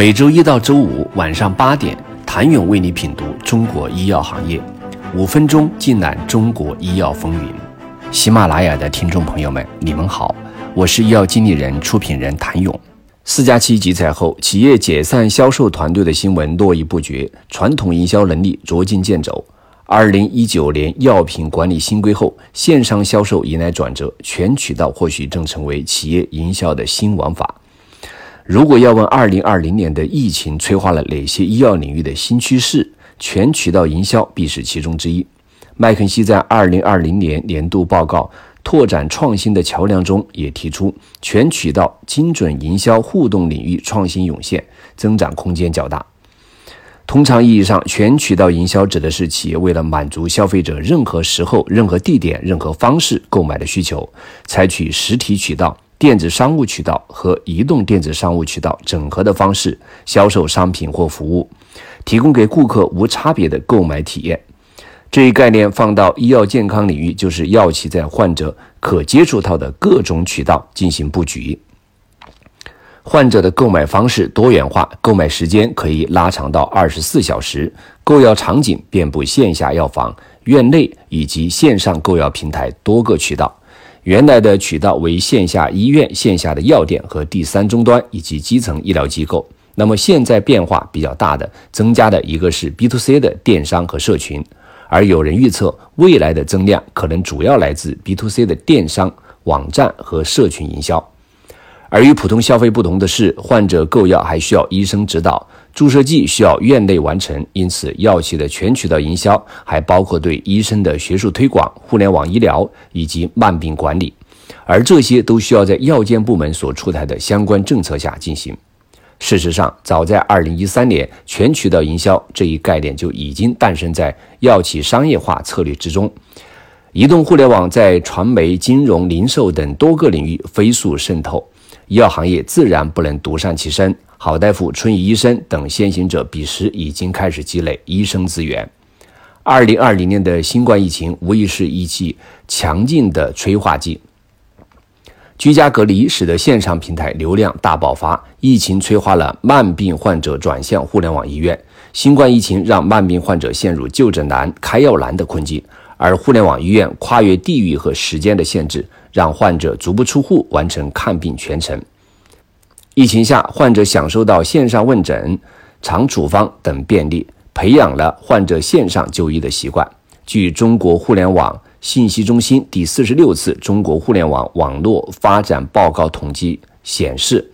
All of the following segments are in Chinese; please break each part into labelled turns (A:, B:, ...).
A: 每周一到周五晚上八点，谭勇为你品读中国医药行业，五分钟尽览中国医药风云。喜马拉雅的听众朋友们，你们好，我是医药经理人、出品人谭勇。四加七集采后，企业解散销售团队的新闻络绎不绝，传统营销能力捉襟见肘。二零一九年药品管理新规后，线上销售迎来转折，全渠道或许正成为企业营销的新玩法。如果要问二零二零年的疫情催化了哪些医药领域的新趋势，全渠道营销必是其中之一。麦肯锡在二零二零年年度报告《拓展创新的桥梁》中也提出，全渠道精准营销互动领域创新涌现，增长空间较大。通常意义上，全渠道营销指的是企业为了满足消费者任何时候、任何地点、任何方式购买的需求，采取实体渠道。电子商务渠道和移动电子商务渠道整合的方式销售商品或服务，提供给顾客无差别的购买体验。这一概念放到医药健康领域，就是药企在患者可接触到的各种渠道进行布局。患者的购买方式多元化，购买时间可以拉长到二十四小时，购药场景遍布线下药房、院内以及线上购药平台多个渠道。原来的渠道为线下医院、线下的药店和第三终端以及基层医疗机构。那么现在变化比较大的、增加的一个是 B to C 的电商和社群，而有人预测未来的增量可能主要来自 B to C 的电商网站和社群营销。而与普通消费不同的是，患者购药还需要医生指导。注射剂需要院内完成，因此药企的全渠道营销还包括对医生的学术推广、互联网医疗以及慢病管理，而这些都需要在药监部门所出台的相关政策下进行。事实上，早在2013年，全渠道营销这一概念就已经诞生在药企商业化策略之中。移动互联网在传媒、金融、零售等多个领域飞速渗透，医药行业自然不能独善其身。好大夫、春雨医生等先行者，彼时已经开始积累医生资源。二零二零年的新冠疫情无疑是一剂强劲的催化剂。居家隔离使得线上平台流量大爆发，疫情催化了慢病患者转向互联网医院。新冠疫情让慢病患者陷入就诊难、开药难的困境，而互联网医院跨越地域和时间的限制，让患者足不出户完成看病全程。疫情下，患者享受到线上问诊、长处方等便利，培养了患者线上就医的习惯。据中国互联网信息中心第四十六次中国互联网网络发展报告统计显示，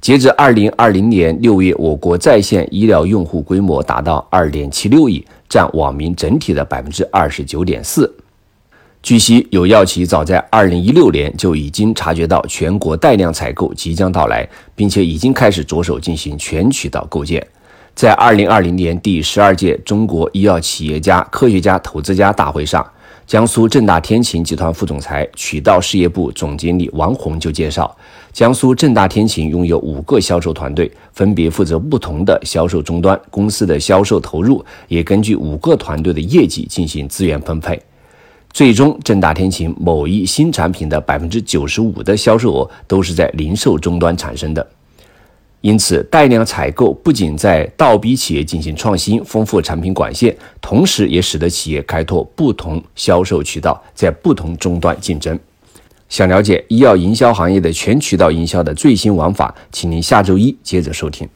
A: 截至二零二零年六月，我国在线医疗用户规模达到二点七六亿，占网民整体的百分之二十九点四。据悉，有药企早在二零一六年就已经察觉到全国带量采购即将到来，并且已经开始着手进行全渠道构建。在二零二零年第十二届中国医药企业家、科学家、投资家大会上，江苏正大天晴集团副总裁、渠道事业部总经理王红就介绍，江苏正大天晴拥有五个销售团队，分别负责不同的销售终端。公司的销售投入也根据五个团队的业绩进行资源分配。最终，正大天晴某一新产品的百分之九十五的销售额都是在零售终端产生的。因此，带量采购不仅在倒逼企业进行创新、丰富产品管线，同时也使得企业开拓不同销售渠道，在不同终端竞争。想了解医药营销行业的全渠道营销的最新玩法，请您下周一接着收听。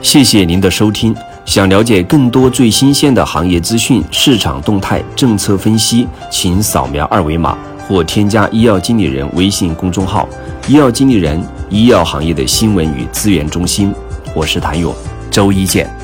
A: 谢谢您的收听。想了解更多最新鲜的行业资讯、市场动态、政策分析，请扫描二维码或添加医药经理人微信公众号“医药经理人”——医药行业的新闻与资源中心。我是谭勇，周一见。